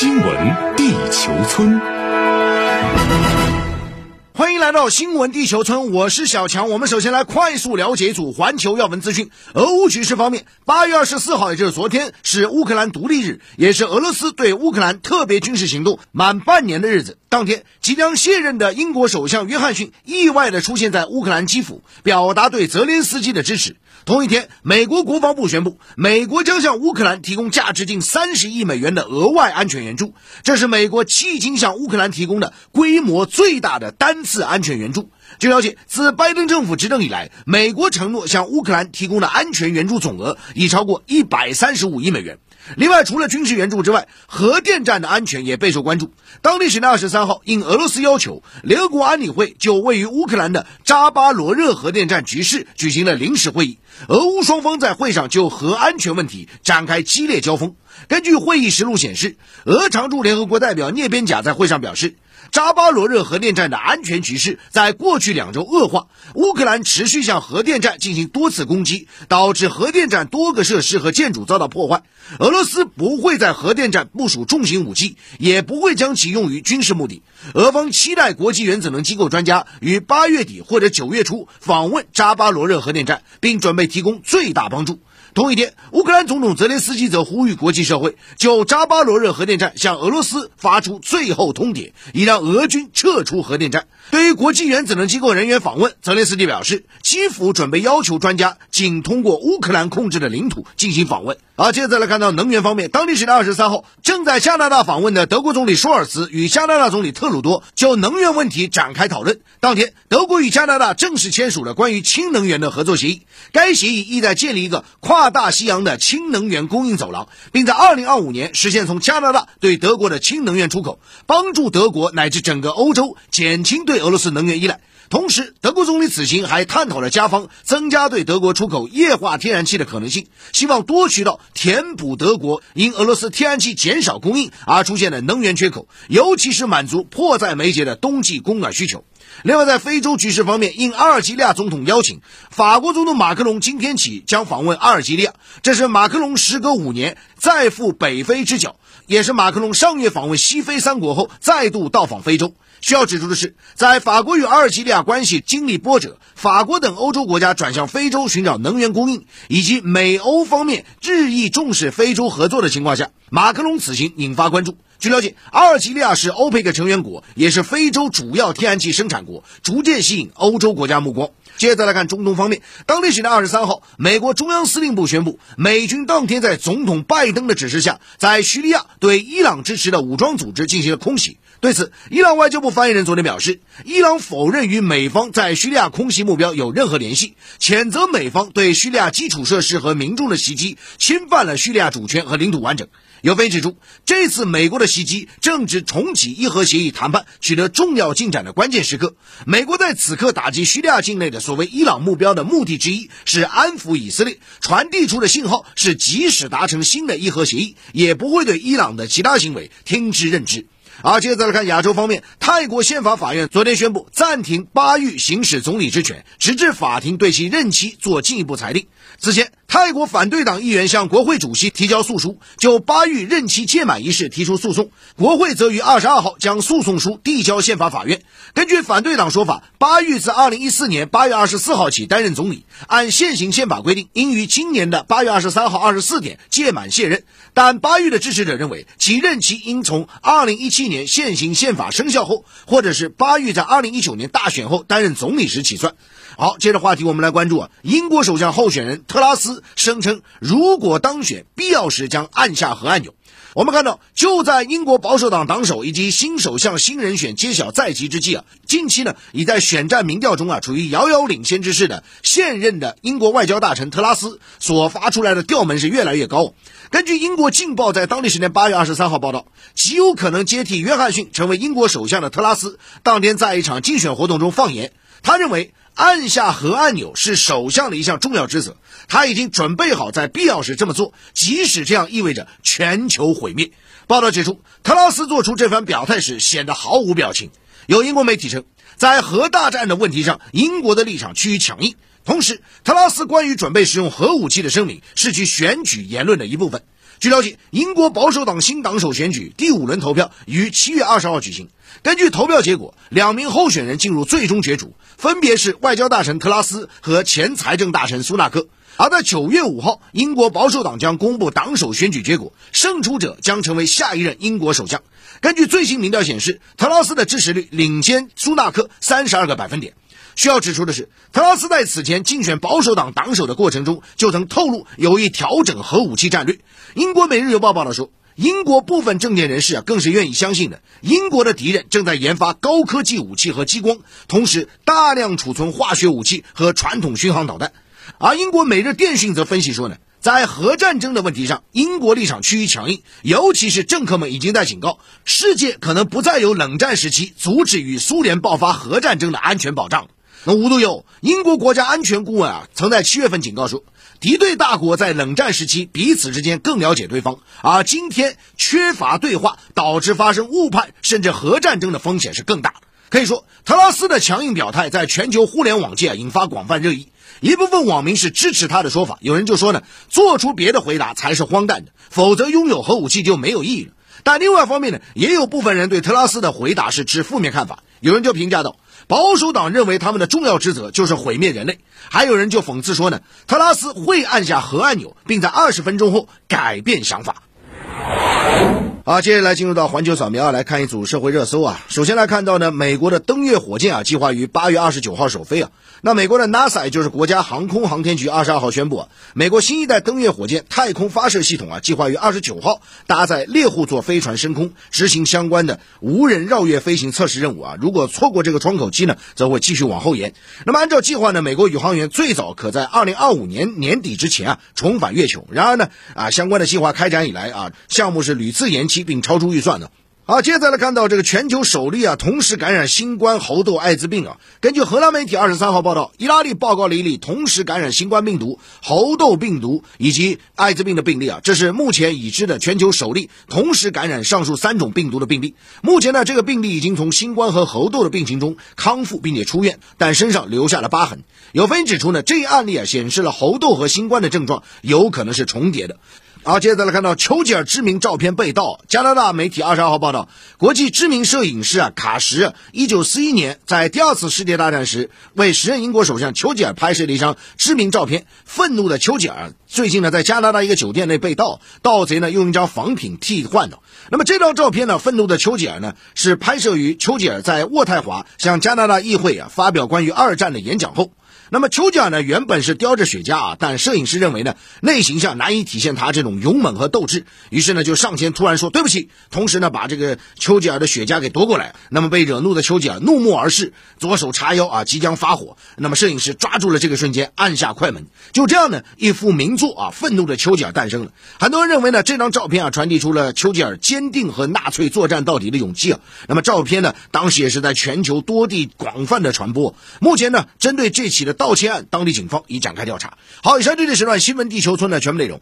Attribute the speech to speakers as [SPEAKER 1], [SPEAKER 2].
[SPEAKER 1] 新闻地球村，
[SPEAKER 2] 来到新闻地球村，我是小强。我们首先来快速了解一组环球要闻资讯。俄乌局势方面，八月二十四号，也就是昨天，是乌克兰独立日，也是俄罗斯对乌克兰特别军事行动满半年的日子。当天，即将卸任的英国首相约翰逊意外的出现在乌克兰基辅，表达对泽连斯基的支持。同一天，美国国防部宣布，美国将向乌克兰提供价值近三十亿美元的额外安全援助，这是美国迄今向乌克兰提供的规模最大的单次安安全援助。据了解，自拜登政府执政以来，美国承诺向乌克兰提供的安全援助总额已超过一百三十五亿美元。另外，除了军事援助之外，核电站的安全也备受关注。当地时间二十三号，应俄罗斯要求，联合国安理会就位于乌克兰的扎巴罗热核电站局势举行了临时会议。俄乌双方在会上就核安全问题展开激烈交锋。根据会议实录显示，俄常驻联合国代表聂边贾在会上表示。扎巴罗热核电站的安全局势在过去两周恶化，乌克兰持续向核电站进行多次攻击，导致核电站多个设施和建筑遭到破坏。俄罗斯不会在核电站部署重型武器，也不会将其用于军事目的。俄方期待国际原子能机构专家于八月底或者九月初访问扎巴罗热核电站，并准备提供最大帮助。同一天，乌克兰总统泽连斯基则呼吁国际社会就扎巴罗热核电站向俄罗斯发出最后通牒，以让俄军撤出核电站。对于国际原子能机构人员访问，泽连斯基表示，基辅准备要求专家仅通过乌克兰控制的领土进行访问。而，接着再来看到能源方面，当地时间二十三号，正在加拿大访问的德国总理舒尔茨与加拿大总理特鲁多就能源问题展开讨论。当天，德国与加拿大正式签署了关于氢能源的合作协议，该协议意在建立一个跨大西洋的氢能源供应走廊，并在二零二五年实现从加拿大对德国的氢能源出口，帮助德国乃至整个欧洲减轻对俄罗斯能源依赖。同时，德国总理此行还探讨了加方增加对德国出口液化天然气的可能性，希望多渠道填补德国因俄罗斯天然气减少供应而出现的能源缺口，尤其是满足迫在眉睫的冬季供暖需求。另外，在非洲局势方面，应阿尔及利亚总统邀请，法国总统马克龙今天起将访问阿尔及利亚，这是马克龙时隔五年再赴北非之角，也是马克龙上月访问西非三国后再度到访非洲。需要指出的是，在法国与阿尔及利亚关系经历波折，法国等欧洲国家转向非洲寻找能源供应，以及美欧方面日益重视非洲合作的情况下，马克龙此行引发关注。据了解，阿尔及利亚是欧佩克成员国，也是非洲主要天然气生产国，逐渐吸引欧洲国家目光。接着来看中东方面，当地时间二十三号，美国中央司令部宣布，美军当天在总统拜登的指示下，在叙利亚对伊朗支持的武装组织进行了空袭。对此，伊朗外交部发言人昨天表示，伊朗否认与美方在叙利亚空袭目标有任何联系，谴责美方对叙利亚基础设施和民众的袭击，侵犯了叙利亚主权和领土完整。有分析指出，这次美国的袭击正值重启伊核协议谈判取得重要进展的关键时刻。美国在此刻打击叙利亚境内的所谓伊朗目标的目的之一是安抚以色列，传递出的信号是，即使达成新的伊核协议，也不会对伊朗的其他行为听之任之。而接着再来看亚洲方面，泰国宪法法院昨天宣布暂停巴育行使总理之权，直至法庭对其任期做进一步裁定。此前，泰国反对党议员向国会主席提交诉书，就巴育任期届满一事提出诉讼。国会则于二十二号将诉讼书递交宪法法院。根据反对党说法，巴育自二零一四年八月二十四号起担任总理，按现行宪法规定，应于今年的八月二十三号二十四点届满卸任。但巴育的支持者认为，其任期应从二零一七年现行宪法生效后，或者是巴育在二零一九年大选后担任总理时起算。好，接着话题，我们来关注啊，英国首相候选人特拉斯声称，如果当选，必要时将按下核按钮。我们看到，就在英国保守党党首以及新首相新人选揭晓在即之际啊，近期呢，已在选战民调中啊处于遥遥领先之势的现任的英国外交大臣特拉斯所发出来的调门是越来越高。根据英国《镜报》在当地时间八月二十三号报道，极有可能接替约翰逊成为英国首相的特拉斯，当天在一场竞选活动中放言，他认为。按下核按钮是首相的一项重要职责，他已经准备好在必要时这么做，即使这样意味着全球毁灭。报道指出，特拉斯做出这番表态时显得毫无表情。有英国媒体称，在核大战的问题上，英国的立场趋于强硬。同时，特拉斯关于准备使用核武器的声明是其选举言论的一部分。据了解，英国保守党新党首选举第五轮投票于七月二十号举行。根据投票结果，两名候选人进入最终角逐，分别是外交大臣特拉斯和前财政大臣苏纳克。而在九月五号，英国保守党将公布党首选举结果，胜出者将成为下一任英国首相。根据最新民调显示，特拉斯的支持率领先苏纳克三十二个百分点。需要指出的是，特拉斯在此前竞选保守党党首的过程中，就曾透露有意调整核武器战略。英国《每日邮报》报道说，英国部分政界人士啊，更是愿意相信的，英国的敌人正在研发高科技武器和激光，同时大量储存化学武器和传统巡航导弹。而英国《每日电讯》则分析说呢，在核战争的问题上，英国立场趋于强硬，尤其是政客们已经在警告，世界可能不再有冷战时期阻止与苏联爆发核战争的安全保障。那无独有，英国国家安全顾问啊，曾在七月份警告说，敌对大国在冷战时期彼此之间更了解对方，而今天缺乏对话，导致发生误判甚至核战争的风险是更大的。可以说，特拉斯的强硬表态在全球互联网界引发广泛热议，一部分网民是支持他的说法，有人就说呢，做出别的回答才是荒诞的，否则拥有核武器就没有意义了。但另外一方面呢，也有部分人对特拉斯的回答是持负面看法，有人就评价道。保守党认为他们的重要职责就是毁灭人类，还有人就讽刺说呢，特拉斯会按下核按钮，并在二十分钟后改变想法。好，接下来进入到环球扫描啊，来看一组社会热搜啊。首先来看到呢，美国的登月火箭啊，计划于八月二十九号首飞啊。那美国的 NASA 就是国家航空航天局二十二号宣布啊，美国新一代登月火箭太空发射系统啊，计划于二十九号搭载猎户座飞船升空，执行相关的无人绕月飞行测试任务啊。如果错过这个窗口期呢，则会继续往后延。那么按照计划呢，美国宇航员最早可在二零二五年年底之前啊重返月球。然而呢，啊相关的计划开展以来啊，项目是屡次延期并超出预算的。好，接下来看到这个全球首例啊，同时感染新冠、猴痘、艾滋病啊。根据荷兰媒体二十三号报道，意大利报告了一例同时感染新冠病毒、猴痘病毒以及艾滋病的病例啊，这是目前已知的全球首例同时感染上述三种病毒的病例。目前呢，这个病例已经从新冠和猴痘的病情中康复，并且出院，但身上留下了疤痕。有分析指出呢，这一案例啊，显示了猴痘和新冠的症状有可能是重叠的。好，接着来看到丘吉尔知名照片被盗。加拿大媒体二十二号报道，国际知名摄影师啊卡什，一九四一年在第二次世界大战时为时任英国首相丘吉尔拍摄了一张知名照片。愤怒的丘吉尔最近呢在加拿大一个酒店内被盗，盗贼呢用一张仿品替换的。那么这张照片呢，愤怒的丘吉尔呢是拍摄于丘吉尔在渥太华向加拿大议会啊发表关于二战的演讲后。那么丘吉尔呢，原本是叼着雪茄啊，但摄影师认为呢，内形象难以体现他这种勇猛和斗志，于是呢就上前突然说对不起，同时呢把这个丘吉尔的雪茄给夺过来。那么被惹怒的丘吉尔怒目而视，左手叉腰啊，即将发火。那么摄影师抓住了这个瞬间，按下快门。就这样呢，一幅名作啊，愤怒的丘吉尔诞生了。很多人认为呢，这张照片啊，传递出了丘吉尔坚定和纳粹作战到底的勇气啊。那么照片呢，当时也是在全球多地广泛的传播。目前呢，针对这起的。盗窃案，当地警方已展开调查。好，以上就是《时段新闻地球村》的全部内容。